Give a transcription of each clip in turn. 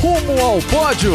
Rumo ao pódio!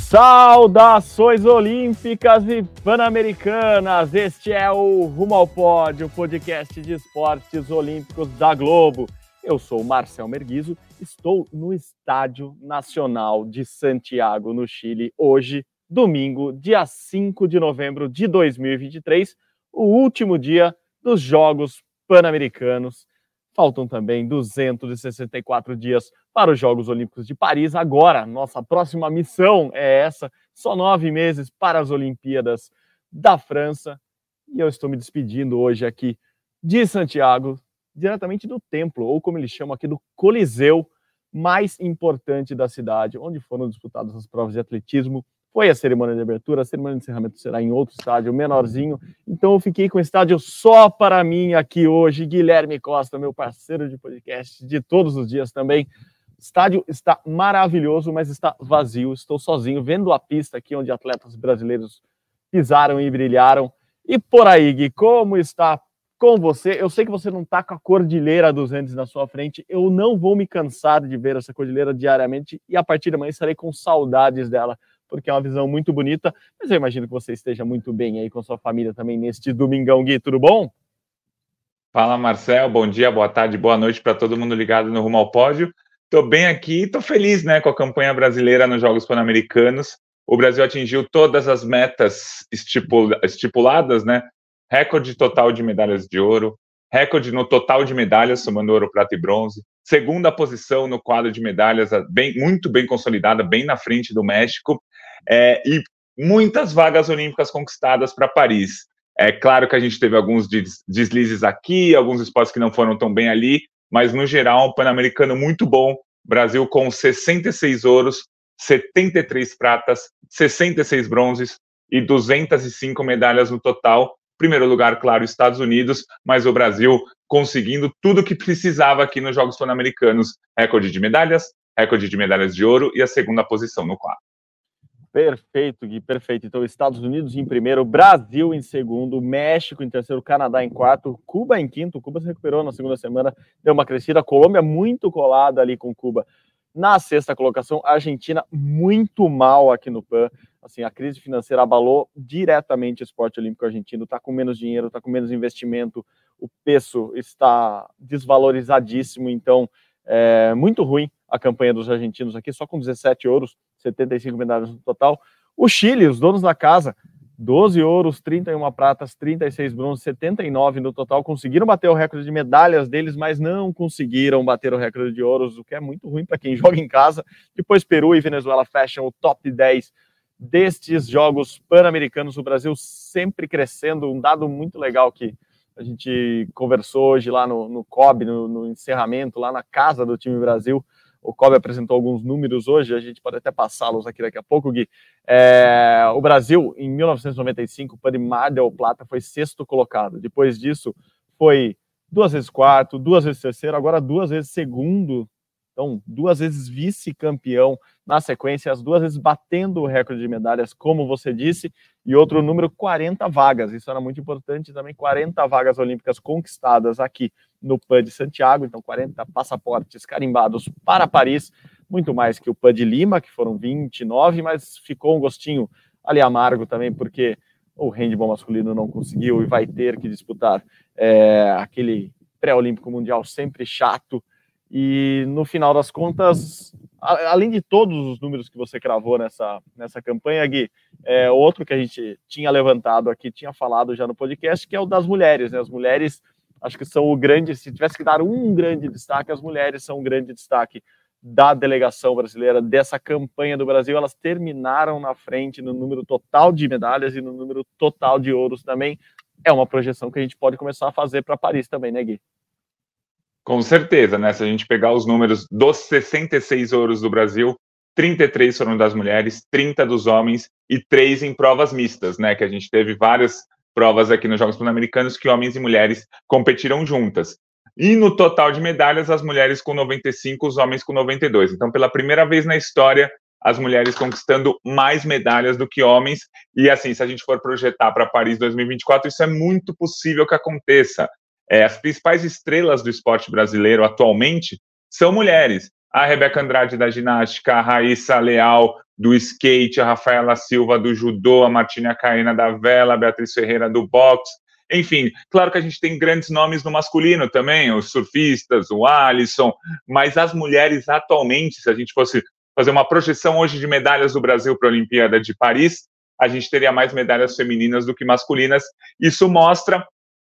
Saudações olímpicas e pan-americanas! Este é o Rumo ao Pódio, podcast de esportes olímpicos da Globo. Eu sou Marcel Merguizo, estou no Estádio Nacional de Santiago, no Chile, hoje, domingo, dia 5 de novembro de 2023, o último dia dos Jogos Pan-Americanos. Faltam também 264 dias para os Jogos Olímpicos de Paris. Agora, nossa próxima missão é essa: só nove meses para as Olimpíadas da França. E eu estou me despedindo hoje aqui de Santiago, diretamente do templo, ou como eles chamam aqui, do Coliseu mais importante da cidade, onde foram disputadas as provas de atletismo foi a cerimônia de abertura, a cerimônia de encerramento será em outro estádio, menorzinho. Então eu fiquei com o estádio só para mim aqui hoje. Guilherme Costa, meu parceiro de podcast de todos os dias também. O estádio está maravilhoso, mas está vazio. Estou sozinho, vendo a pista aqui onde atletas brasileiros pisaram e brilharam. E por aí, Gui, como está com você? Eu sei que você não está com a Cordilheira dos Andes na sua frente. Eu não vou me cansar de ver essa cordilheira diariamente e a partir de amanhã estarei com saudades dela porque é uma visão muito bonita. Mas eu imagino que você esteja muito bem aí com sua família também neste domingão, Gui. Tudo bom? Fala, Marcel. Bom dia, boa tarde, boa noite para todo mundo ligado no Rumo ao Pódio. Estou bem aqui, estou feliz né, com a campanha brasileira nos Jogos Pan-Americanos. O Brasil atingiu todas as metas estipuladas, né? Recorde total de medalhas de ouro, recorde no total de medalhas, somando ouro, prata e bronze, segunda posição no quadro de medalhas, bem, muito bem consolidada, bem na frente do México, é, e muitas vagas olímpicas conquistadas para Paris. É claro que a gente teve alguns deslizes aqui, alguns esportes que não foram tão bem ali, mas no geral, um Pan-Americano muito bom. Brasil com 66 ouros, 73 pratas, 66 bronzes e 205 medalhas no total. Primeiro lugar, claro, Estados Unidos, mas o Brasil conseguindo tudo o que precisava aqui nos Jogos Pan-Americanos: recorde de medalhas, recorde de medalhas de ouro e a segunda posição no quadro. Perfeito, Gui, perfeito. Então, Estados Unidos em primeiro, Brasil em segundo, México em terceiro, Canadá em quarto, Cuba em quinto. Cuba se recuperou na segunda semana, deu uma crescida. Colômbia muito colada ali com Cuba na sexta colocação. Argentina muito mal aqui no PAN. Assim, a crise financeira abalou diretamente o esporte olímpico argentino. Está com menos dinheiro, está com menos investimento, o peso está desvalorizadíssimo. Então, é muito ruim a campanha dos argentinos aqui, só com 17 ouros, 75 medalhas no total. O Chile, os donos da casa, 12 ouros, 31 pratas, 36 bronzes, 79 no total. Conseguiram bater o recorde de medalhas deles, mas não conseguiram bater o recorde de ouros, o que é muito ruim para quem joga em casa. Depois, Peru e Venezuela fecham o top 10 destes Jogos Pan-Americanos. O Brasil sempre crescendo. Um dado muito legal que a gente conversou hoje lá no, no COB, no, no encerramento, lá na casa do time Brasil. O Kobe apresentou alguns números hoje, a gente pode até passá-los aqui daqui a pouco, Gui. É, o Brasil, em 1995, para Mar del Plata, foi sexto colocado. Depois disso, foi duas vezes quarto, duas vezes terceiro, agora duas vezes segundo. Então, duas vezes vice-campeão na sequência, as duas vezes batendo o recorde de medalhas, como você disse, e outro número, 40 vagas. Isso era muito importante também, 40 vagas olímpicas conquistadas aqui no PAN de Santiago, então 40 passaportes carimbados para Paris, muito mais que o PAN de Lima, que foram 29, mas ficou um gostinho ali amargo também, porque o handball masculino não conseguiu e vai ter que disputar é, aquele pré-olímpico mundial sempre chato, e no final das contas, além de todos os números que você cravou nessa, nessa campanha, Gui, é, outro que a gente tinha levantado aqui, tinha falado já no podcast, que é o das mulheres. Né? As mulheres, acho que são o grande, se tivesse que dar um grande destaque, as mulheres são um grande destaque da delegação brasileira, dessa campanha do Brasil. Elas terminaram na frente no número total de medalhas e no número total de ouros também. é uma projeção que a gente pode começar a fazer para Paris também, né, Gui? Com certeza, né? Se a gente pegar os números dos 66 ouros do Brasil, 33 foram das mulheres, 30 dos homens e 3 em provas mistas, né? Que a gente teve várias provas aqui nos Jogos Pan-Americanos que homens e mulheres competiram juntas. E no total de medalhas, as mulheres com 95, os homens com 92. Então, pela primeira vez na história, as mulheres conquistando mais medalhas do que homens. E assim, se a gente for projetar para Paris 2024, isso é muito possível que aconteça. É, as principais estrelas do esporte brasileiro atualmente são mulheres. A Rebeca Andrade da ginástica, a Raíssa Leal do skate, a Rafaela Silva do judô, a Martina Caena da vela, a Beatriz Ferreira do boxe, enfim, claro que a gente tem grandes nomes no masculino também, os surfistas, o Alisson, mas as mulheres atualmente, se a gente fosse fazer uma projeção hoje de medalhas do Brasil para a Olimpíada de Paris, a gente teria mais medalhas femininas do que masculinas. Isso mostra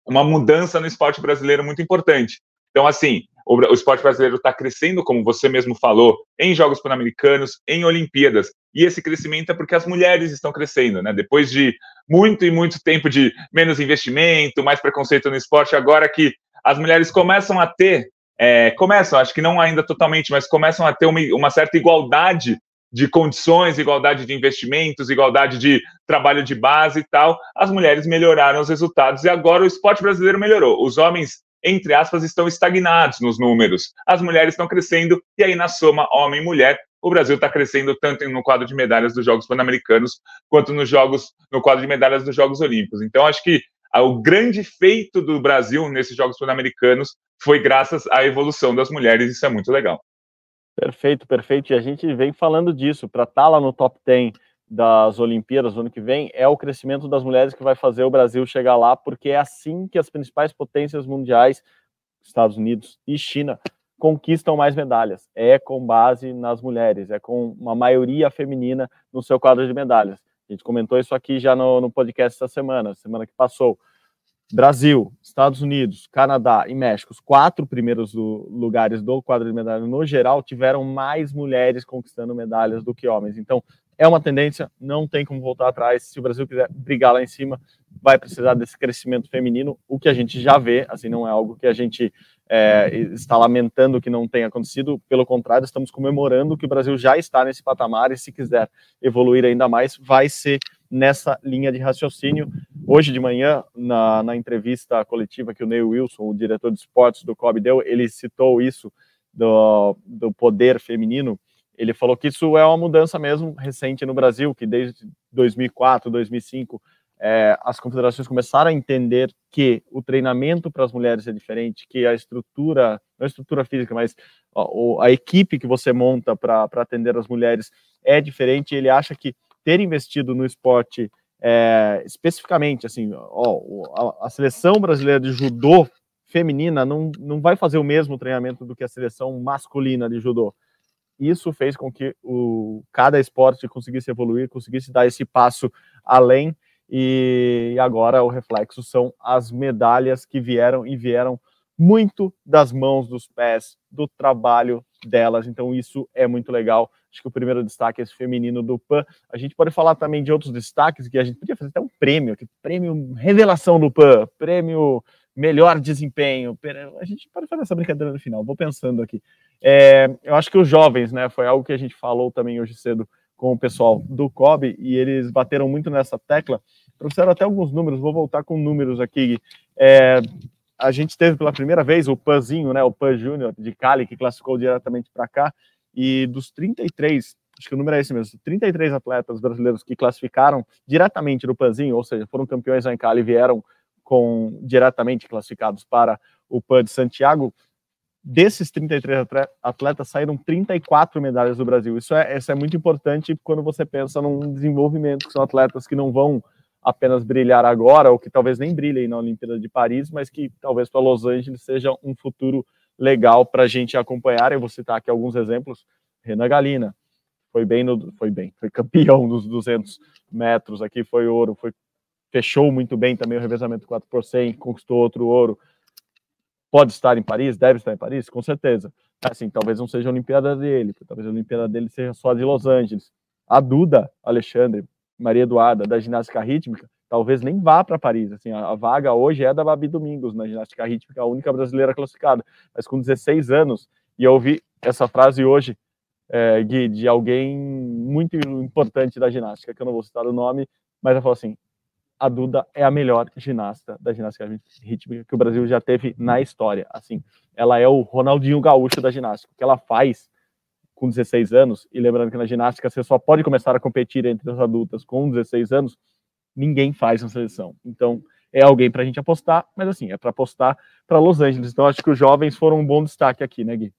uma mudança no esporte brasileiro muito importante. Então, assim, o, o esporte brasileiro está crescendo, como você mesmo falou, em Jogos Pan-Americanos, em Olimpíadas. E esse crescimento é porque as mulheres estão crescendo, né? Depois de muito e muito tempo de menos investimento, mais preconceito no esporte, agora que as mulheres começam a ter, é, começam, acho que não ainda totalmente, mas começam a ter uma, uma certa igualdade de condições, igualdade de investimentos, igualdade de trabalho de base e tal, as mulheres melhoraram os resultados e agora o esporte brasileiro melhorou. Os homens entre aspas, estão estagnados nos números. As mulheres estão crescendo, e aí na soma homem e mulher, o Brasil está crescendo tanto no quadro de medalhas dos Jogos Pan-Americanos, quanto nos Jogos, no quadro de medalhas dos Jogos Olímpicos. Então, acho que o grande feito do Brasil nesses Jogos Pan-Americanos foi graças à evolução das mulheres, isso é muito legal. Perfeito, perfeito. E a gente vem falando disso, para estar tá lá no top 10 das Olimpíadas no ano que vem é o crescimento das mulheres que vai fazer o Brasil chegar lá, porque é assim que as principais potências mundiais, Estados Unidos e China, conquistam mais medalhas. É com base nas mulheres, é com uma maioria feminina no seu quadro de medalhas. A gente comentou isso aqui já no, no podcast essa semana, semana que passou. Brasil, Estados Unidos, Canadá e México, os quatro primeiros lugares do quadro de medalhas no geral, tiveram mais mulheres conquistando medalhas do que homens. Então, é uma tendência, não tem como voltar atrás. Se o Brasil quiser brigar lá em cima, vai precisar desse crescimento feminino, o que a gente já vê, assim, não é algo que a gente é, está lamentando que não tenha acontecido, pelo contrário, estamos comemorando que o Brasil já está nesse patamar e se quiser evoluir ainda mais, vai ser nessa linha de raciocínio. Hoje de manhã, na, na entrevista coletiva que o Neil Wilson, o diretor de esportes do COB, deu, ele citou isso do, do poder feminino, ele falou que isso é uma mudança mesmo recente no Brasil, que desde 2004, 2005, é, as confederações começaram a entender que o treinamento para as mulheres é diferente, que a estrutura, não a estrutura física, mas ó, a equipe que você monta para atender as mulheres é diferente. Ele acha que ter investido no esporte é, especificamente, assim, ó, a, a seleção brasileira de judô feminina não, não vai fazer o mesmo treinamento do que a seleção masculina de judô. Isso fez com que o, cada esporte conseguisse evoluir, conseguisse dar esse passo além, e agora o reflexo são as medalhas que vieram e vieram muito das mãos, dos pés, do trabalho delas. Então, isso é muito legal. Acho que o primeiro destaque é esse feminino do PAN. A gente pode falar também de outros destaques que a gente podia fazer até um prêmio, que prêmio revelação do PAN, prêmio melhor desempenho. A gente pode fazer essa brincadeira no final, vou pensando aqui. É, eu acho que os jovens, né, foi algo que a gente falou também hoje cedo com o pessoal do COB e eles bateram muito nessa tecla. Trouxeram até alguns números, vou voltar com números aqui. É, a gente teve pela primeira vez o Panzinho, né, o Pan Júnior de Cali, que classificou diretamente para cá, e dos 33, acho que o número é esse mesmo, 33 atletas brasileiros que classificaram diretamente no Panzinho, ou seja, foram campeões lá em Cali e vieram com diretamente classificados para o PAN de Santiago, desses 33 atletas saíram 34 medalhas do Brasil. Isso é, isso é muito importante quando você pensa num desenvolvimento, que são atletas que não vão apenas brilhar agora, ou que talvez nem brilhem na Olimpíada de Paris, mas que talvez para Los Angeles seja um futuro legal para a gente acompanhar. Eu vou citar aqui alguns exemplos. Renan Galina foi bem, no, foi bem, foi campeão dos 200 metros, aqui foi ouro, foi fechou muito bem também o revezamento 4 por 100, conquistou outro ouro. Pode estar em Paris, deve estar em Paris, com certeza. Assim, talvez não seja a Olimpíada dele, talvez a Olimpíada dele seja só de Los Angeles. A Duda Alexandre, Maria Eduarda, da ginástica rítmica, talvez nem vá para Paris. Assim, a, vaga hoje é da Babi Domingos na ginástica rítmica, a única brasileira classificada, mas com 16 anos. E eu ouvi essa frase hoje, é, Gui, de alguém muito importante da ginástica, que eu não vou citar o nome, mas ela falou assim: a Duda é a melhor ginasta da ginástica rítmica que o Brasil já teve na história. Assim, ela é o Ronaldinho Gaúcho da ginástica. O que ela faz com 16 anos, e lembrando que na ginástica você só pode começar a competir entre as adultas com 16 anos, ninguém faz na seleção. Então, é alguém para a gente apostar, mas assim, é para apostar para Los Angeles. Então, acho que os jovens foram um bom destaque aqui, né, Gui?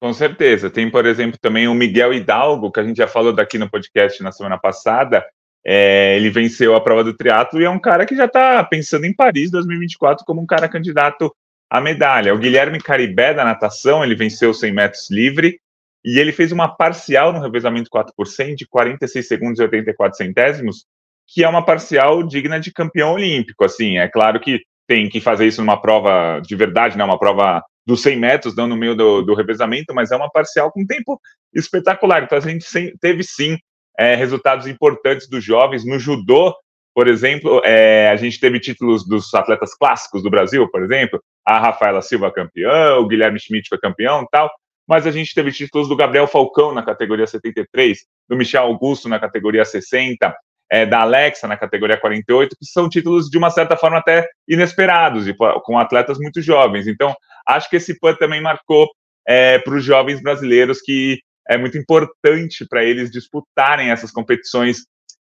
Com certeza. Tem, por exemplo, também o Miguel Hidalgo, que a gente já falou daqui no podcast na semana passada. É, ele venceu a prova do triatlo e é um cara que já está pensando em Paris 2024 como um cara candidato à medalha. O Guilherme Caribé da natação, ele venceu 100 metros livre e ele fez uma parcial no revezamento 4% de 46 segundos e 84 centésimos, que é uma parcial digna de campeão olímpico. Assim, é claro que tem que fazer isso numa prova de verdade, né? Uma prova dos 100 metros, não no meio do, do revezamento, mas é uma parcial com tempo espetacular. Então a gente teve sim é, resultados importantes dos jovens no judô. Por exemplo, é, a gente teve títulos dos atletas clássicos do Brasil, por exemplo, a Rafaela Silva campeã, o Guilherme Schmidt foi campeão, tal mas a gente teve títulos do Gabriel Falcão na categoria 73, do Michel Augusto na categoria 60, é, da Alexa na categoria 48, que são títulos de uma certa forma até inesperados, e com atletas muito jovens. Então, acho que esse PAN também marcou é, para os jovens brasileiros que é muito importante para eles disputarem essas competições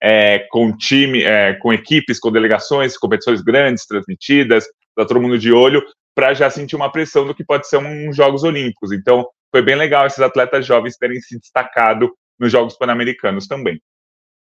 é, com time, é, com equipes, com delegações, competições grandes, transmitidas, para todo mundo de olho, para já sentir uma pressão do que pode ser um, um Jogos Olímpicos. Então, foi bem legal esses atletas jovens terem se destacado nos Jogos Pan-Americanos também.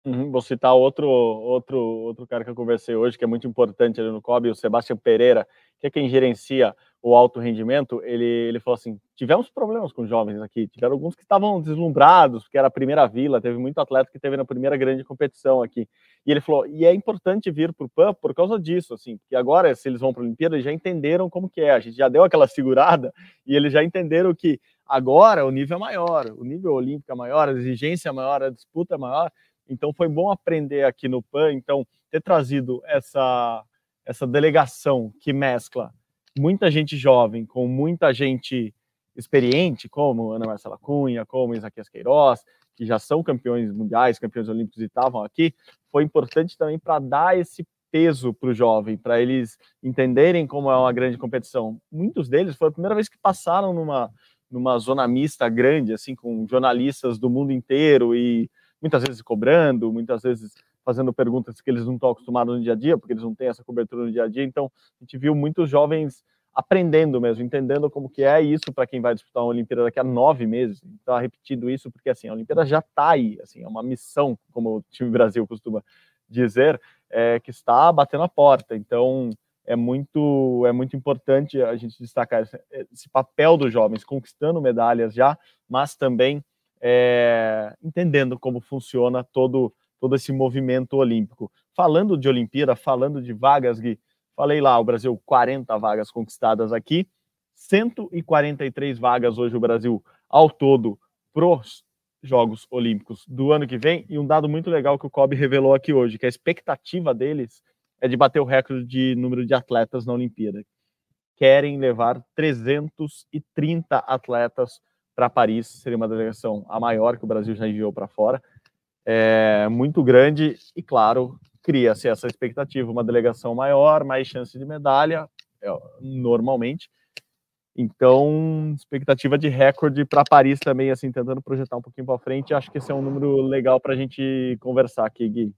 Uhum, vou citar outro, outro, outro cara que eu conversei hoje, que é muito importante ali no COB, o Sebastião Pereira, que é quem gerencia o alto rendimento. Ele, ele falou assim: tivemos problemas com jovens aqui, tiveram alguns que estavam deslumbrados, porque era a primeira vila, teve muito atleta que teve na primeira grande competição aqui. E ele falou: e é importante vir para o PAN por causa disso, assim, porque agora, se eles vão para a Olimpíada, eles já entenderam como que é, a gente já deu aquela segurada e eles já entenderam que Agora o nível é maior, o nível olímpico é maior, a exigência é maior, a disputa é maior. Então foi bom aprender aqui no PAN, então ter trazido essa essa delegação que mescla muita gente jovem com muita gente experiente, como Ana Marcela Cunha, como Isaquias Queiroz, que já são campeões mundiais, campeões olímpicos e estavam aqui, foi importante também para dar esse peso para o jovem, para eles entenderem como é uma grande competição. Muitos deles foi a primeira vez que passaram numa numa zona mista grande, assim, com jornalistas do mundo inteiro e muitas vezes cobrando, muitas vezes fazendo perguntas que eles não estão acostumados no dia a dia, porque eles não têm essa cobertura no dia a dia. Então, a gente viu muitos jovens aprendendo mesmo, entendendo como que é isso para quem vai disputar uma Olimpíada daqui a nove meses. Está repetindo isso porque assim a Olimpíada já está aí, assim é uma missão, como o time Brasil costuma dizer, é, que está batendo a porta. Então é muito, é muito importante a gente destacar esse, esse papel dos jovens, conquistando medalhas já, mas também é, entendendo como funciona todo, todo esse movimento olímpico. Falando de Olimpíada, falando de vagas, Gui, falei lá, o Brasil, 40 vagas conquistadas aqui, 143 vagas hoje o Brasil ao todo pros Jogos Olímpicos do ano que vem, e um dado muito legal que o COB revelou aqui hoje, que a expectativa deles é de bater o recorde de número de atletas na Olimpíada. Querem levar 330 atletas para Paris, seria uma delegação a maior que o Brasil já enviou para fora. É muito grande e, claro, cria-se essa expectativa, uma delegação maior, mais chance de medalha, é, normalmente. Então, expectativa de recorde para Paris também, assim, tentando projetar um pouquinho para frente. Acho que esse é um número legal para a gente conversar aqui, Gui.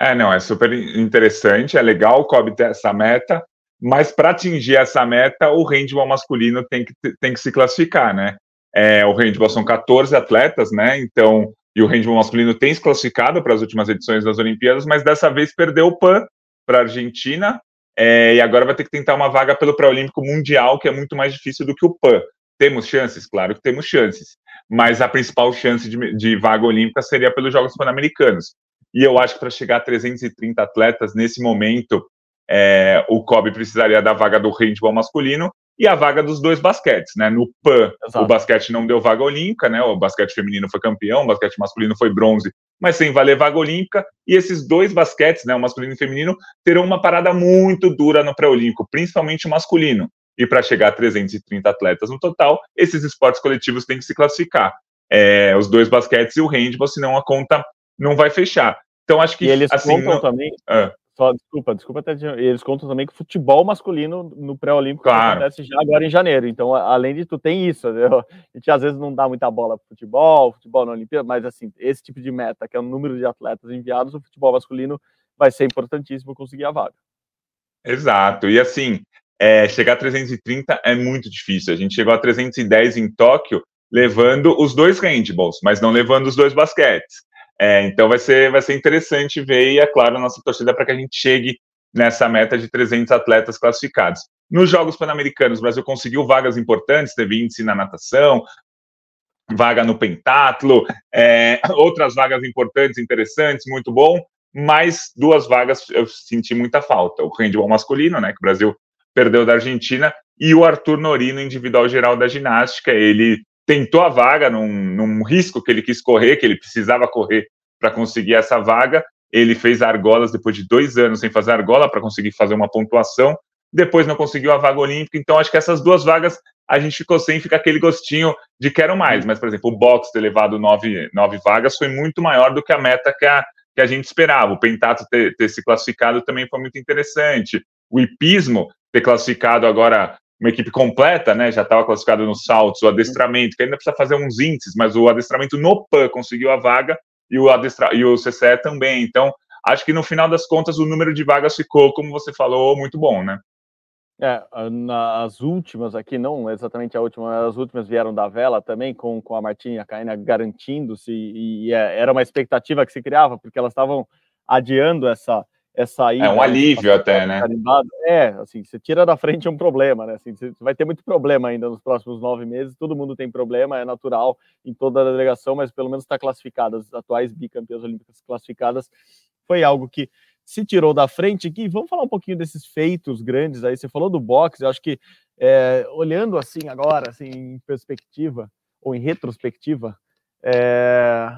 É, não, é super interessante, é legal o COB ter essa meta, mas para atingir essa meta, o handball masculino tem que, tem que se classificar, né? É, o handball são 14 atletas, né? Então, e o handball masculino tem se classificado para as últimas edições das Olimpíadas, mas dessa vez perdeu o PAN para a Argentina, é, e agora vai ter que tentar uma vaga pelo pré-olímpico mundial, que é muito mais difícil do que o PAN. Temos chances? Claro que temos chances, mas a principal chance de, de vaga olímpica seria pelos Jogos Pan-Americanos. E eu acho que para chegar a 330 atletas nesse momento, é, o COB precisaria da vaga do handball masculino e a vaga dos dois basquetes, né? No PAN, Exato. o basquete não deu vaga olímpica, né? O basquete feminino foi campeão, o basquete masculino foi bronze, mas sem valer vaga olímpica. E esses dois basquetes, né, o masculino e o feminino, terão uma parada muito dura no pré-olímpico, principalmente o masculino. E para chegar a 330 atletas no total, esses esportes coletivos têm que se classificar. É, os dois basquetes e o handball, senão a conta não vai fechar. Então acho que e eles assim, contam não... também. Ah. Só, desculpa, desculpa. Eles contam também que o futebol masculino no pré-olímpico claro. acontece já agora em janeiro. Então, além de tu, tem isso. Entendeu? A gente às vezes não dá muita bola para futebol, futebol na Olimpíada, mas assim, esse tipo de meta, que é o número de atletas enviados, o futebol masculino vai ser importantíssimo conseguir a vaga. Exato. E assim, é, chegar a 330 é muito difícil. A gente chegou a 310 em Tóquio, levando os dois handballs, mas não levando os dois basquetes. É, então vai ser, vai ser interessante ver, e é claro, a nossa torcida para que a gente chegue nessa meta de 300 atletas classificados. Nos Jogos Pan-Americanos, o Brasil conseguiu vagas importantes, teve índice na natação, vaga no pentatlo, é, outras vagas importantes, interessantes, muito bom, mas duas vagas eu senti muita falta. O handball masculino, né, que o Brasil perdeu da Argentina, e o Arthur Norino, individual geral da ginástica, ele tentou a vaga num, num risco que ele quis correr, que ele precisava correr para conseguir essa vaga. Ele fez argolas depois de dois anos sem fazer argola para conseguir fazer uma pontuação. Depois não conseguiu a vaga olímpica. Então, acho que essas duas vagas a gente ficou sem, fica aquele gostinho de quero mais. Mas, por exemplo, o box ter levado nove, nove vagas foi muito maior do que a meta que a, que a gente esperava. O pentato ter, ter se classificado também foi muito interessante. O hipismo ter classificado agora uma equipe completa, né? Já estava classificado nos saltos, o adestramento, que ainda precisa fazer uns índices, mas o adestramento no PAN conseguiu a vaga e o, adestra e o CCE também. Então, acho que no final das contas o número de vagas ficou, como você falou, muito bom, né? É, nas últimas aqui, não exatamente a última, as últimas vieram da vela também, com, com a Martinha e a Caína garantindo-se, e, e, é, era uma expectativa que se criava, porque elas estavam adiando essa, essa aí. É um alívio até, né? É, assim, você tira da frente é um problema, né? Assim, você vai ter muito problema ainda nos próximos nove meses, todo mundo tem problema, é natural em toda a delegação, mas pelo menos está classificado. As atuais bicampeãs olímpicas classificadas foi algo que se tirou da frente. E vamos falar um pouquinho desses feitos grandes aí. Você falou do boxe, eu acho que é, olhando assim agora, assim, em perspectiva ou em retrospectiva, é,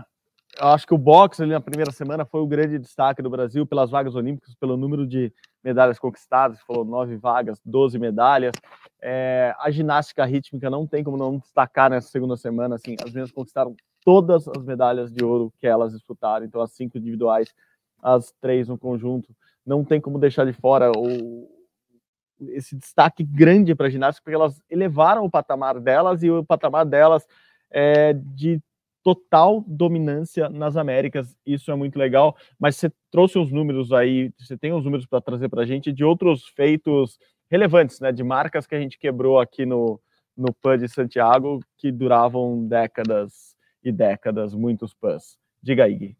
eu acho que o boxe ali na primeira semana foi o grande destaque do Brasil pelas vagas olímpicas, pelo número de medalhas conquistadas, falou nove vagas, 12 medalhas. É, a ginástica rítmica não tem como não destacar nessa segunda semana, assim, as meninas conquistaram todas as medalhas de ouro que elas disputaram, então as cinco individuais, as três no conjunto, não tem como deixar de fora o, esse destaque grande para a ginástica, porque elas elevaram o patamar delas e o patamar delas é de total dominância nas Américas. Isso é muito legal. Mas você trouxe os números aí, você tem os números para trazer para a gente de outros feitos relevantes, né? De marcas que a gente quebrou aqui no, no PAN de Santiago que duravam décadas e décadas, muitos PANs. Diga aí, Gui.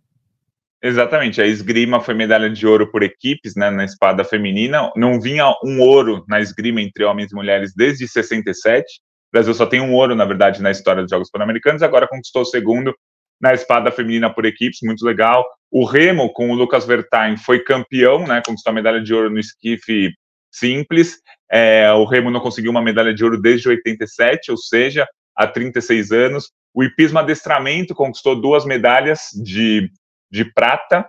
Exatamente, a esgrima foi medalha de ouro por equipes, né, na espada feminina. Não vinha um ouro na esgrima entre homens e mulheres desde 67. Brasil só tem um ouro, na verdade, na história dos Jogos Pan-Americanos, agora conquistou o segundo na espada feminina por equipes, muito legal. O Remo, com o Lucas Vertain, foi campeão, né, conquistou a medalha de ouro no esquife simples. É, o Remo não conseguiu uma medalha de ouro desde 87, ou seja, há 36 anos. O hipismo adestramento conquistou duas medalhas de, de prata.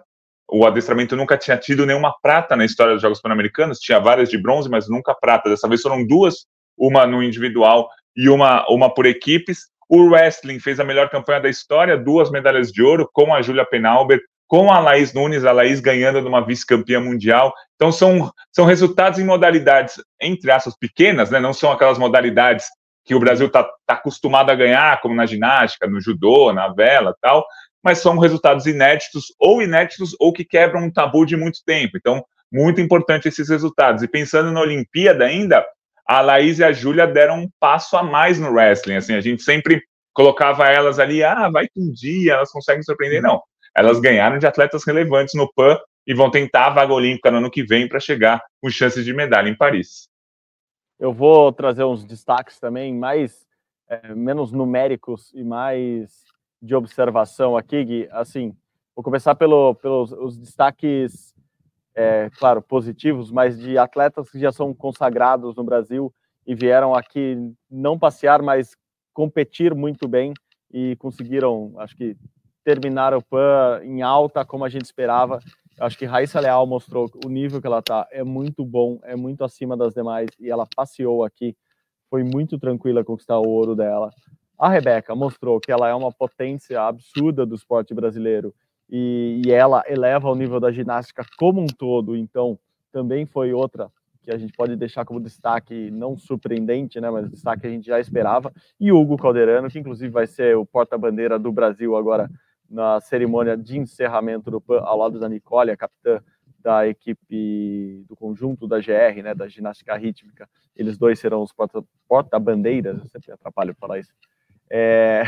O adestramento nunca tinha tido nenhuma prata na história dos Jogos Pan-Americanos, tinha várias de bronze, mas nunca prata. Dessa vez foram duas, uma no individual e uma, uma por equipes. O wrestling fez a melhor campanha da história, duas medalhas de ouro, com a Júlia Penalber, com a Laís Nunes, a Laís ganhando numa vice-campeã mundial. Então, são, são resultados em modalidades, entre aspas, pequenas, né? não são aquelas modalidades que o Brasil está tá acostumado a ganhar, como na ginástica, no judô, na vela tal, mas são resultados inéditos, ou inéditos, ou que quebram um tabu de muito tempo. Então, muito importante esses resultados. E pensando na Olimpíada ainda, a Laís e a Júlia deram um passo a mais no wrestling. Assim, a gente sempre colocava elas ali, ah, vai que um dia elas conseguem surpreender. Não, elas ganharam de atletas relevantes no PAN e vão tentar a vaga olímpica no ano que vem para chegar com chances de medalha em Paris. Eu vou trazer uns destaques também mais é, menos numéricos e mais de observação aqui, Gui. Assim, vou começar pelo, pelos os destaques é, claro, positivos, mas de atletas que já são consagrados no Brasil e vieram aqui não passear, mas competir muito bem e conseguiram, acho que, terminar o PAN em alta, como a gente esperava. Acho que Raíssa Leal mostrou o nível que ela está é muito bom, é muito acima das demais e ela passeou aqui. Foi muito tranquila conquistar o ouro dela. A Rebeca mostrou que ela é uma potência absurda do esporte brasileiro e, e ela eleva o nível da ginástica como um todo. Então, também foi outra que a gente pode deixar como destaque não surpreendente, né, mas destaque que a gente já esperava. E Hugo Calderano, que inclusive vai ser o porta-bandeira do Brasil agora na cerimônia de encerramento do PAN, ao lado da Nicole, a capitã da equipe do conjunto da GR, né, da ginástica rítmica. Eles dois serão os porta-bandeiras, eu sempre atrapalho falar isso, é,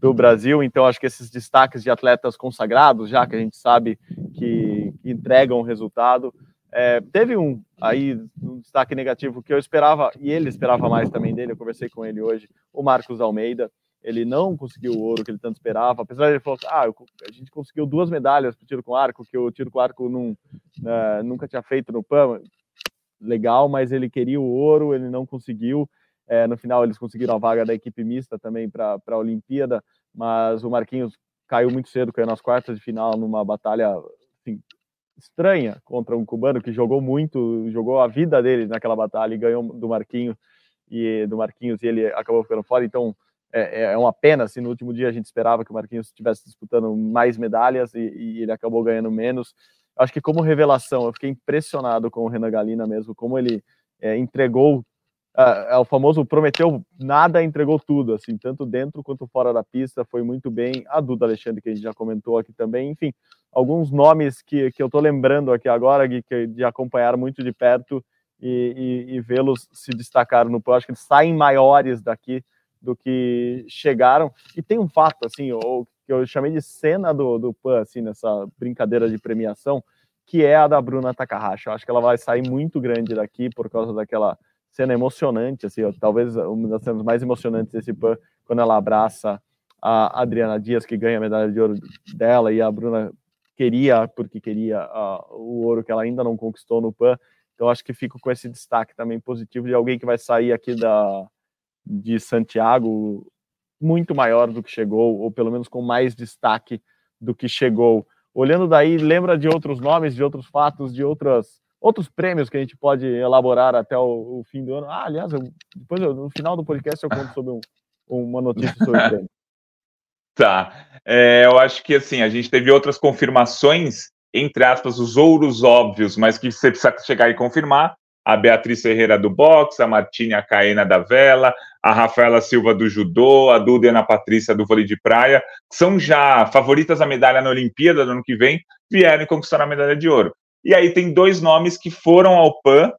do Brasil. Então, acho que esses destaques de atletas consagrados, já que a gente sabe que, que entregam resultado, é, teve um aí um destaque negativo que eu esperava e ele esperava mais também dele. Eu conversei com ele hoje, o Marcos Almeida. Ele não conseguiu o ouro que ele tanto esperava, apesar de ele falar, ah, a gente conseguiu duas medalhas para tiro com arco que o tiro com arco não, uh, nunca tinha feito no PAN. Legal, mas ele queria o ouro, ele não conseguiu. É, no final eles conseguiram a vaga da equipe mista também para a Olimpíada, mas o Marquinhos caiu muito cedo, caiu nas quartas de final numa batalha assim, estranha contra um cubano que jogou muito, jogou a vida dele naquela batalha e ganhou do Marquinhos e do Marquinhos e ele acabou ficando fora. Então é, é, é uma pena. Assim, no último dia a gente esperava que o Marquinhos estivesse disputando mais medalhas e, e, ele acabou ganhando menos. Acho que como revelação eu fiquei impressionado com o Renan Galina mesmo, como ele é, entregou é o famoso prometeu nada, entregou tudo, assim, tanto dentro quanto fora da pista, foi muito bem. A Duda Alexandre, que a gente já comentou aqui também, enfim, alguns nomes que, que eu tô lembrando aqui agora, de, de acompanhar muito de perto e, e, e vê-los se destacar no PAN. Acho que eles saem maiores daqui do que chegaram. E tem um fato, assim, o, que eu chamei de cena do, do PAN, assim, nessa brincadeira de premiação, que é a da Bruna Takahashi. Eu acho que ela vai sair muito grande daqui por causa daquela cena emocionante, assim, ó, talvez uma das cenas mais emocionantes desse PAN, quando ela abraça a Adriana Dias, que ganha a medalha de ouro dela, e a Bruna queria, porque queria uh, o ouro que ela ainda não conquistou no PAN. Então, acho que fico com esse destaque também positivo de alguém que vai sair aqui da, de Santiago muito maior do que chegou, ou pelo menos com mais destaque do que chegou. Olhando daí, lembra de outros nomes, de outros fatos, de outras outros prêmios que a gente pode elaborar até o, o fim do ano. Ah, aliás, eu, depois eu, no final do podcast eu conto sobre um, uma notícia sobre prêmio. Tá. É, eu acho que assim, a gente teve outras confirmações, entre aspas, os ouros óbvios, mas que você precisa chegar e confirmar. A Beatriz Ferreira do boxe, a Martina Caena da vela, a Rafaela Silva do judô, a Duda e a Ana Patrícia do vôlei de praia, são já favoritas à medalha na Olimpíada do ano que vem, vieram e conquistaram a medalha de ouro. E aí tem dois nomes que foram ao PAN,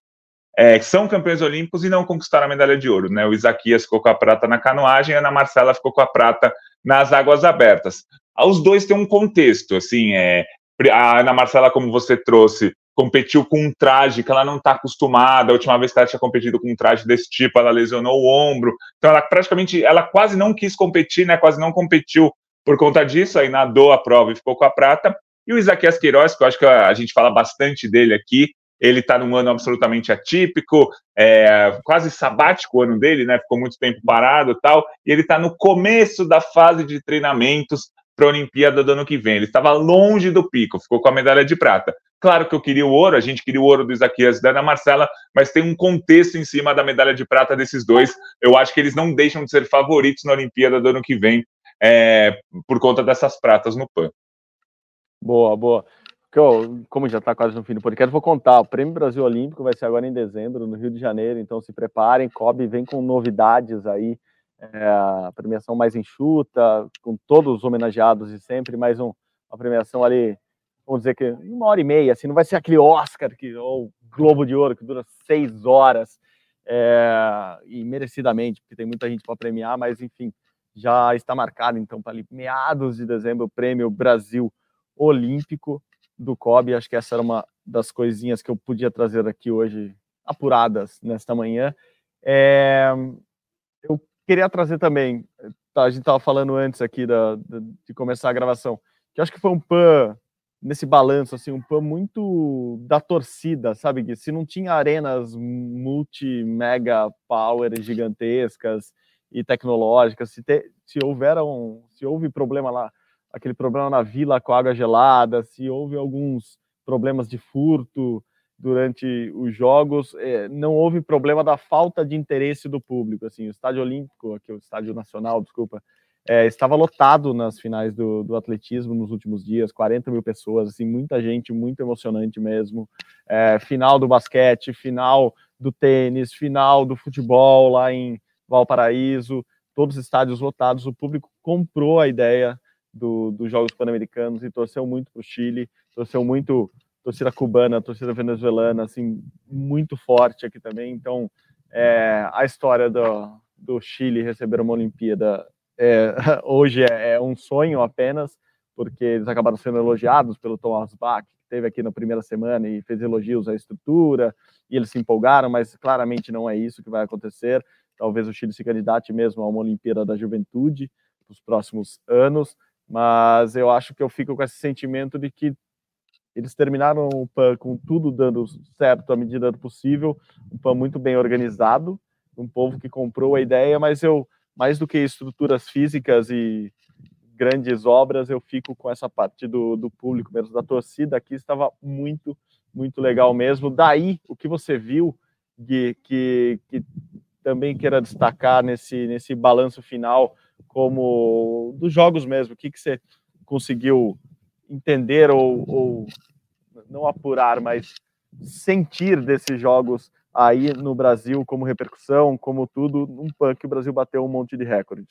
é, que são campeões olímpicos e não conquistaram a medalha de ouro. Né? O Isaquias ficou com a prata na canoagem e a Ana Marcela ficou com a prata nas águas abertas. Os dois têm um contexto, assim, é, a Ana Marcela, como você trouxe, competiu com um traje que ela não está acostumada. A última vez que ela tinha competido com um traje desse tipo, ela lesionou o ombro. Então, ela praticamente, ela quase não quis competir, né? Quase não competiu por conta disso. Aí nadou a prova e ficou com a prata. E o Isaquias Queiroz, que eu acho que a gente fala bastante dele aqui, ele está num ano absolutamente atípico, é, quase sabático o ano dele, né? Ficou muito tempo parado tal, e ele está no começo da fase de treinamentos para a Olimpíada do ano que vem. Ele estava longe do pico, ficou com a medalha de prata. Claro que eu queria o ouro, a gente queria o ouro do Isaquias e da Ana Marcela, mas tem um contexto em cima da medalha de prata desses dois. Eu acho que eles não deixam de ser favoritos na Olimpíada do ano que vem é, por conta dessas pratas no PAN. Boa, boa. Como já está quase no fim do podcast, vou contar. O Prêmio Brasil Olímpico vai ser agora em dezembro, no Rio de Janeiro, então se preparem. Kobe vem com novidades aí, é, a premiação mais enxuta, com todos os homenageados de sempre, mais um, uma premiação ali, vamos dizer que uma hora e meia, assim, não vai ser aquele Oscar que, ou Globo de Ouro que dura seis horas, é, e merecidamente, porque tem muita gente para premiar, mas enfim, já está marcado então para meados de dezembro o Prêmio Brasil olímpico do COB. Acho que essa era uma das coisinhas que eu podia trazer aqui hoje, apuradas nesta manhã. É, eu queria trazer também, tá, a gente estava falando antes aqui da, da, de começar a gravação, que acho que foi um PAN nesse balanço, assim, um PAN muito da torcida, sabe? Que se não tinha arenas multi-mega power gigantescas e tecnológicas, se, te, se se houve problema lá, aquele problema na vila com água gelada, se houve alguns problemas de furto durante os jogos, é, não houve problema da falta de interesse do público, assim, o estádio olímpico, aqui o estádio nacional, desculpa, é, estava lotado nas finais do, do, atletismo nos últimos dias, 40 mil pessoas, assim, muita gente, muito emocionante mesmo. É, final do basquete, final do tênis, final do futebol lá em Valparaíso, todos os estádios lotados. O público comprou a ideia do, dos Jogos Pan-Americanos e torceu muito para o Chile, torceu muito torcida cubana, torcida venezuelana, assim, muito forte aqui também. Então, é, a história do, do Chile receber uma Olimpíada é, hoje é, é, um sonho apenas, porque eles acabaram sendo elogiados pelo Thomas Bach, que teve aqui na primeira semana e fez elogios à estrutura, e eles se empolgaram, mas claramente não é isso que vai acontecer. Talvez o Chile se candidate mesmo a uma Olimpíada da Juventude nos próximos anos, mas eu acho que eu fico com esse sentimento de que eles terminaram o PAN com tudo dando certo à medida do possível, um PAN muito bem organizado, um povo que comprou a ideia, mas eu mais do que estruturas físicas e grandes obras, eu fico com essa parte do, do público mesmo, da torcida aqui estava muito, muito legal mesmo. Daí, o que você viu, Gui, que, que também queira destacar nesse, nesse balanço final, como dos jogos mesmo, o que, que você conseguiu entender ou, ou não apurar, mas sentir desses jogos aí no Brasil como repercussão, como tudo, um punk o Brasil bateu um monte de recordes.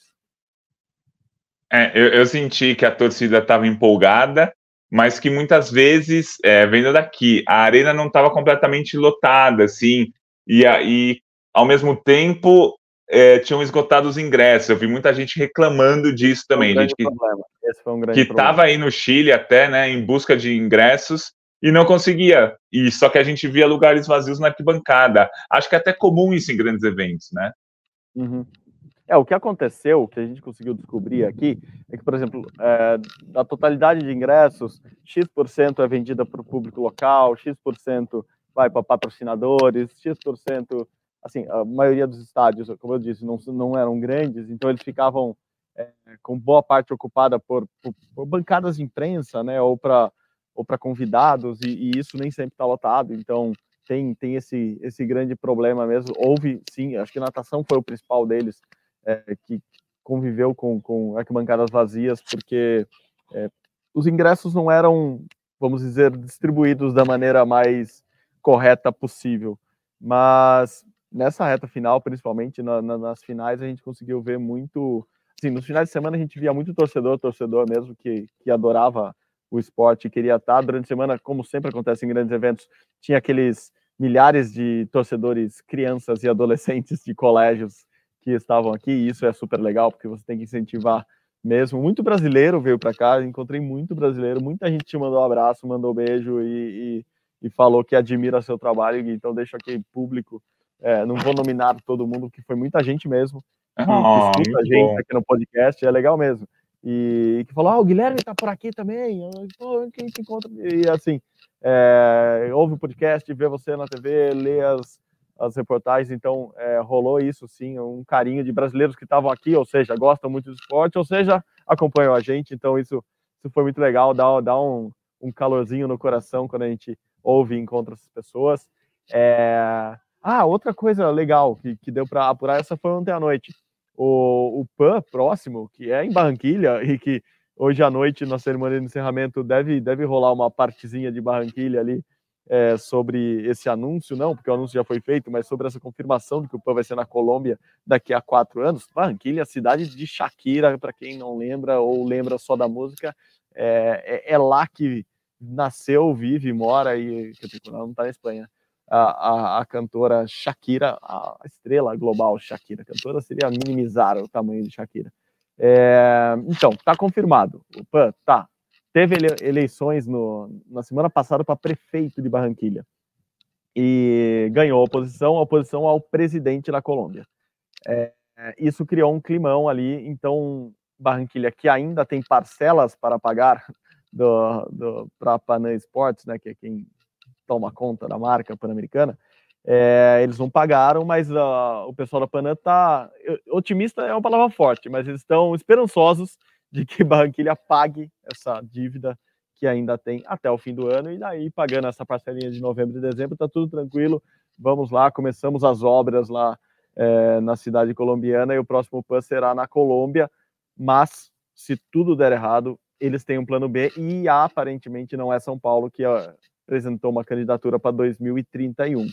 É, eu, eu senti que a torcida estava empolgada, mas que muitas vezes, é, vendo daqui, a arena não estava completamente lotada, assim, e, e ao mesmo tempo é, tinham esgotado os ingressos. Eu vi muita gente reclamando disso também, um gente que um estava aí no Chile até, né, em busca de ingressos e não conseguia. E só que a gente via lugares vazios na arquibancada. Acho que é até comum isso em grandes eventos, né? Uhum. É, o que aconteceu, o que a gente conseguiu descobrir aqui, é que, por exemplo, é, da totalidade de ingressos, X% é vendida para o público local, X% vai para patrocinadores, X%, assim, a maioria dos estádios, como eu disse, não, não eram grandes, então eles ficavam é, com boa parte ocupada por, por, por bancadas de imprensa, né, ou para ou para convidados, e, e, isso nem sempre está lotado, então tem, tem esse, esse grande problema mesmo. Houve, sim, acho que natação foi o principal deles, é, que conviveu com, com arquibancadas vazias, porque é, os ingressos não eram, vamos dizer, distribuídos da maneira mais correta possível. Mas nessa reta final, principalmente na, na, nas finais, a gente conseguiu ver muito. Assim, nos finais de semana a gente via muito torcedor, torcedor mesmo, que, que adorava o esporte queria estar. Durante a semana, como sempre acontece em grandes eventos, tinha aqueles milhares de torcedores, crianças e adolescentes de colégios que estavam aqui, e isso é super legal, porque você tem que incentivar mesmo. Muito brasileiro veio para cá, encontrei muito brasileiro, muita gente te mandou um abraço, mandou um beijo e, e, e falou que admira seu trabalho, então deixo aqui público. É, não vou nominar todo mundo, porque foi muita gente mesmo que oh, escuta a gente bom. aqui no podcast, é legal mesmo e que falou: Ah, o Guilherme tá por aqui também. Pô, quem se encontra? E assim, é, ouve o podcast, vê você na TV, lê as, as reportagens. Então, é, rolou isso sim, um carinho de brasileiros que estavam aqui, ou seja, gostam muito do esporte, ou seja, acompanham a gente. Então, isso, isso foi muito legal, dá, dá um, um calorzinho no coração quando a gente ouve e encontra essas pessoas. É... Ah, outra coisa legal que, que deu para apurar essa foi ontem à noite o, o PAN próximo, que é em Barranquilha, e que hoje à noite, na cerimônia de encerramento, deve, deve rolar uma partezinha de Barranquilha ali é, sobre esse anúncio, não, porque o anúncio já foi feito, mas sobre essa confirmação de que o PAN vai ser na Colômbia daqui a quatro anos. Barranquilha, cidade de Shakira, para quem não lembra ou lembra só da música, é, é, é lá que nasceu, vive, mora e não está na Espanha a, a, a, cantora Shakira, a estrela global Shakira. Cantora seria minimizar o tamanho de Shakira. É, então, está confirmado. O PAN, tá. Teve eleições no, na semana passada para prefeito de Barranquilha. E ganhou a oposição, a oposição ao presidente da Colômbia. É, isso criou um climão ali. Então, Barranquilha, que ainda tem parcelas para pagar do, do, para a Panam Sports, né, que é quem toma conta da marca pan-americana, é, eles não pagaram, mas uh, o pessoal da Panam está otimista é uma palavra forte, mas eles estão esperançosos de que Barranquilha pague essa dívida que ainda tem até o fim do ano, e daí pagando essa parcelinha de novembro e dezembro, está tudo tranquilo. Vamos lá, começamos as obras lá é, na cidade colombiana e o próximo PAN será na Colômbia, mas se tudo der errado, eles têm um plano B e aparentemente não é São Paulo que ó, apresentou uma candidatura para 2031.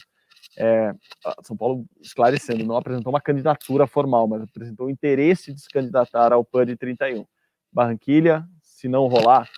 É, São Paulo, esclarecendo, não apresentou uma candidatura formal, mas apresentou o interesse de se candidatar ao PAN de 31. Barranquilha, se não rolar,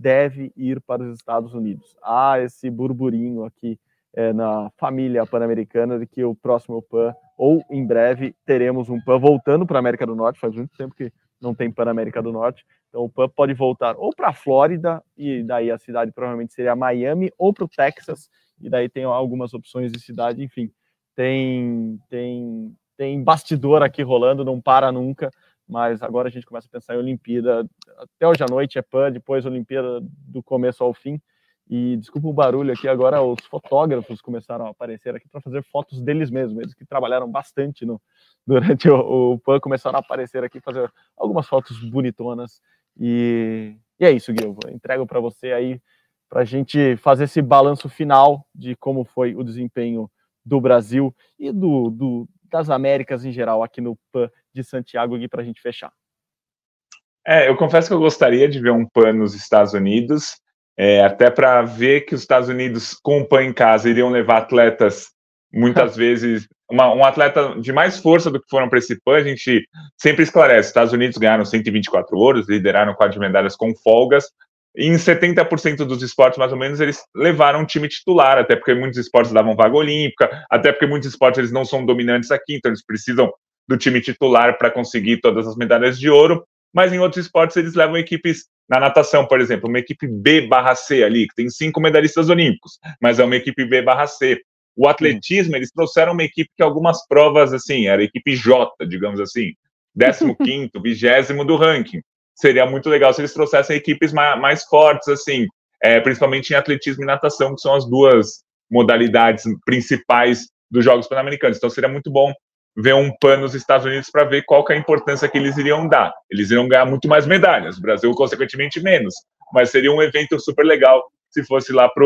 deve ir para os Estados Unidos. Há esse burburinho aqui é, na família pan-americana de que o próximo PAN, ou em breve, teremos um PAN voltando para a América do Norte. Faz muito tempo que não tem PAN América do Norte. Então o PAN pode voltar ou para a Flórida, e daí a cidade provavelmente seria Miami, ou para o Texas, e daí tem algumas opções de cidade, enfim. Tem, tem, tem bastidor aqui rolando, não para nunca mas agora a gente começa a pensar em Olimpíada. Até hoje à noite é PAN, depois Olimpíada do começo ao fim. E desculpa o barulho aqui, agora os fotógrafos começaram a aparecer aqui para fazer fotos deles mesmos, eles que trabalharam bastante no, durante o, o PAN, começaram a aparecer aqui, fazer algumas fotos bonitonas. E, e é isso, Gui, eu entrego para você aí, para a gente fazer esse balanço final de como foi o desempenho do Brasil e do, do das Américas em geral aqui no PAN de Santiago aqui para a gente fechar. É, eu confesso que eu gostaria de ver um PAN nos Estados Unidos, é, até para ver que os Estados Unidos, com o em casa, iriam levar atletas, muitas vezes, uma, um atleta de mais força do que foram para esse PAN, a gente sempre esclarece, Estados Unidos ganharam 124 ouros, lideraram quatro medalhas com folgas, em 70% dos esportes, mais ou menos, eles levaram um time titular, até porque muitos esportes davam vaga olímpica, até porque muitos esportes eles não são dominantes aqui, então eles precisam do time titular para conseguir todas as medalhas de ouro, mas em outros esportes eles levam equipes, na natação, por exemplo, uma equipe B barra C ali, que tem cinco medalhistas olímpicos, mas é uma equipe B barra C. O atletismo, eles trouxeram uma equipe que algumas provas, assim, era equipe J, digamos assim, 15º, 20 do ranking. Seria muito legal se eles trouxessem equipes mais, mais fortes, assim, é, principalmente em atletismo e natação, que são as duas modalidades principais dos Jogos Pan-Americanos. Então seria muito bom ver um PAN nos Estados Unidos para ver qual que é a importância que eles iriam dar. Eles iriam ganhar muito mais medalhas, o Brasil, consequentemente, menos. Mas seria um evento super legal se fosse lá para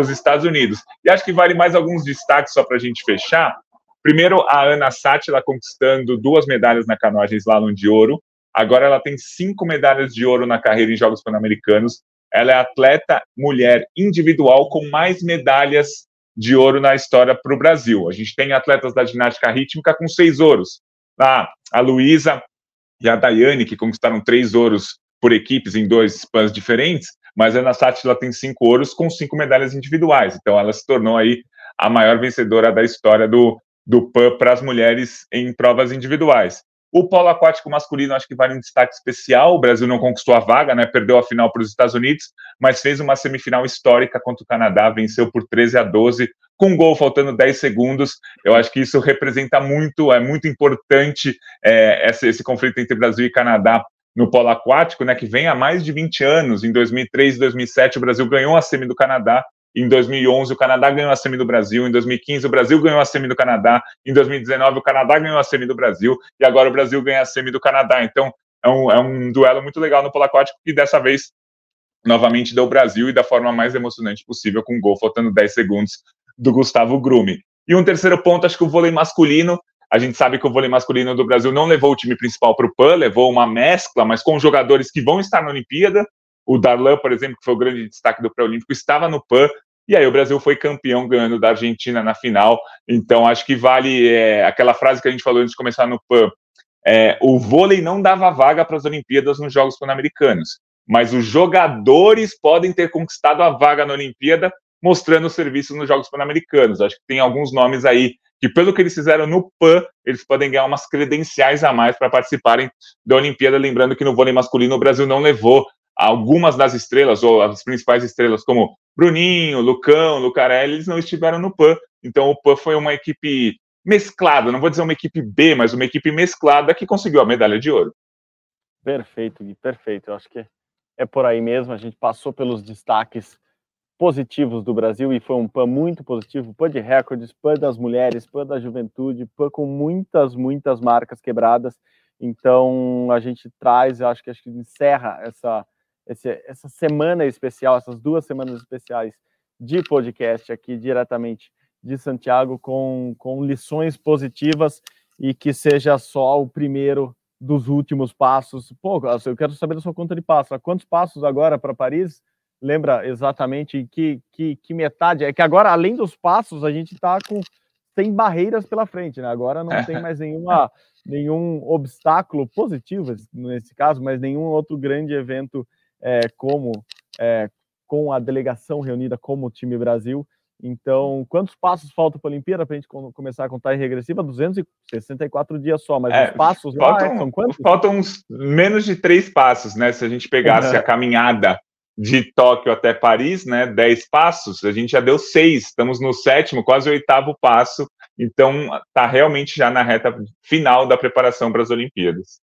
os Estados Unidos. E acho que vale mais alguns destaques só para a gente fechar. Primeiro, a Ana Sátila conquistando duas medalhas na canoagem slalom de ouro. Agora ela tem cinco medalhas de ouro na carreira em Jogos Pan-Americanos. Ela é atleta mulher individual com mais medalhas de ouro na história para o Brasil. A gente tem atletas da ginástica rítmica com seis ouros. Ah, a Luísa e a Daiane, que conquistaram três ouros por equipes em dois pãs diferentes, mas a Ana tem cinco ouros com cinco medalhas individuais. Então ela se tornou aí a maior vencedora da história do, do PAN para as mulheres em provas individuais. O polo aquático masculino acho que vale um destaque especial. O Brasil não conquistou a vaga, né? Perdeu a final para os Estados Unidos, mas fez uma semifinal histórica contra o Canadá, venceu por 13 a 12, com um gol faltando 10 segundos. Eu acho que isso representa muito, é muito importante é, esse, esse conflito entre Brasil e Canadá no polo aquático, né, que vem há mais de 20 anos. Em 2003 e 2007, o Brasil ganhou a semi do Canadá em 2011, o Canadá ganhou a semi do Brasil. Em 2015, o Brasil ganhou a semi do Canadá. Em 2019, o Canadá ganhou a semi do Brasil. E agora o Brasil ganha a semi do Canadá. Então, é um, é um duelo muito legal no polo aquático que dessa vez, novamente, deu o Brasil e da forma mais emocionante possível, com um gol faltando 10 segundos do Gustavo Grume. E um terceiro ponto, acho que o vôlei masculino. A gente sabe que o vôlei masculino do Brasil não levou o time principal para o PAN, levou uma mescla, mas com jogadores que vão estar na Olimpíada. O Darlan, por exemplo, que foi o grande destaque do pré-olímpico, estava no PAN, e aí o Brasil foi campeão ganhando da Argentina na final. Então acho que vale é, aquela frase que a gente falou antes de começar no PAN. É, o vôlei não dava vaga para as Olimpíadas nos Jogos Pan-Americanos, mas os jogadores podem ter conquistado a vaga na Olimpíada mostrando serviço nos Jogos Pan-Americanos. Acho que tem alguns nomes aí que, pelo que eles fizeram no PAN, eles podem ganhar umas credenciais a mais para participarem da Olimpíada. Lembrando que no vôlei masculino o Brasil não levou algumas das estrelas, ou as principais estrelas, como Bruninho, Lucão, Lucarelli, eles não estiveram no PAN. Então o PAN foi uma equipe mesclada, não vou dizer uma equipe B, mas uma equipe mesclada que conseguiu a medalha de ouro. Perfeito, Gui, perfeito. Eu acho que é por aí mesmo. A gente passou pelos destaques positivos do Brasil e foi um PAN muito positivo, PAN de recordes, PAN das mulheres, PAN da juventude, PAN com muitas, muitas marcas quebradas. Então a gente traz, eu acho que acho que encerra essa, essa semana especial, essas duas semanas especiais de podcast aqui diretamente de Santiago com, com lições positivas e que seja só o primeiro dos últimos passos. Pô, eu quero saber da sua conta de passos. Quantos passos agora para Paris? Lembra exatamente que, que, que, metade? É que agora, além dos passos, a gente está com tem barreiras pela frente, né? Agora não tem mais nenhuma, nenhum obstáculo positivo nesse caso, mas nenhum outro grande evento é, como é, com a delegação reunida como o time Brasil. Então, quantos passos faltam para a Olimpíada para a gente começar a contar em regressiva? 264 dias só, mas é, os passos faltam, lá são quantos? Faltam uns menos de três passos, né? Se a gente pegasse uhum. a caminhada de Tóquio até Paris, né? Dez passos, a gente já deu seis, estamos no sétimo, quase oitavo passo, então está realmente já na reta final da preparação para as Olimpíadas.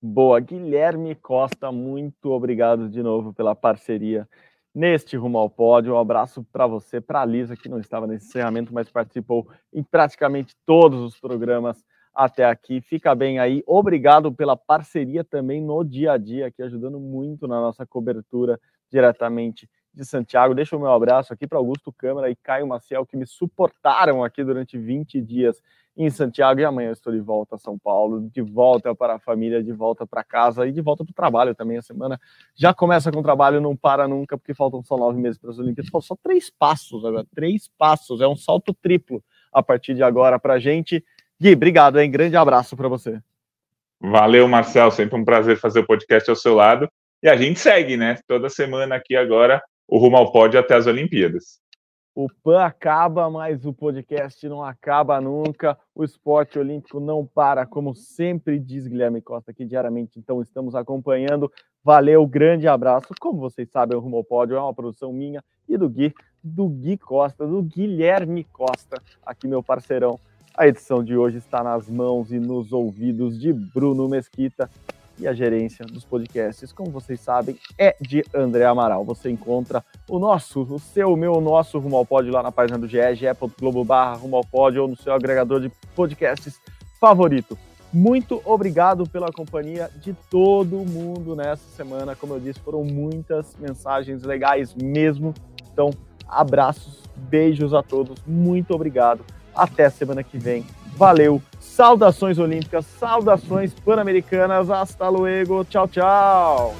Boa, Guilherme Costa, muito obrigado de novo pela parceria neste Rumo ao Pódio. Um abraço para você, para a Lisa, que não estava nesse encerramento, mas participou em praticamente todos os programas até aqui. Fica bem aí. Obrigado pela parceria também no dia a dia, aqui ajudando muito na nossa cobertura diretamente de Santiago. Deixa o meu abraço aqui para Augusto Câmara e Caio Maciel, que me suportaram aqui durante 20 dias em Santiago. E amanhã eu estou de volta a São Paulo, de volta para a família, de volta para casa e de volta para o trabalho também. A semana já começa com o trabalho, não para nunca, porque faltam só nove meses para as Olimpíadas. Faltam só três passos agora, três passos. É um salto triplo a partir de agora para a gente. Gui, obrigado, hein? Grande abraço para você. Valeu, Marcel. Sempre um prazer fazer o podcast ao seu lado. E a gente segue, né? Toda semana aqui agora, o Rumo ao Pódio até as Olimpíadas. O PAN acaba, mas o podcast não acaba nunca. O esporte olímpico não para, como sempre diz Guilherme Costa aqui diariamente. Então, estamos acompanhando. Valeu, grande abraço. Como vocês sabem, o Rumo ao Pódio é uma produção minha e do Gui, do Gui Costa, do Guilherme Costa, aqui meu parceirão a edição de hoje está nas mãos e nos ouvidos de Bruno Mesquita e a gerência dos podcasts, como vocês sabem, é de André Amaral. Você encontra o nosso, o seu, o meu, o nosso Rumo ao Pódio lá na página do GE, ge.globo barra Rumo ao Pódio ou no seu agregador de podcasts favorito. Muito obrigado pela companhia de todo mundo nessa semana. Como eu disse, foram muitas mensagens legais mesmo. Então, abraços, beijos a todos. Muito obrigado até semana que vem. Valeu. Saudações olímpicas, saudações pan-americanas. Hasta luego. Tchau, tchau.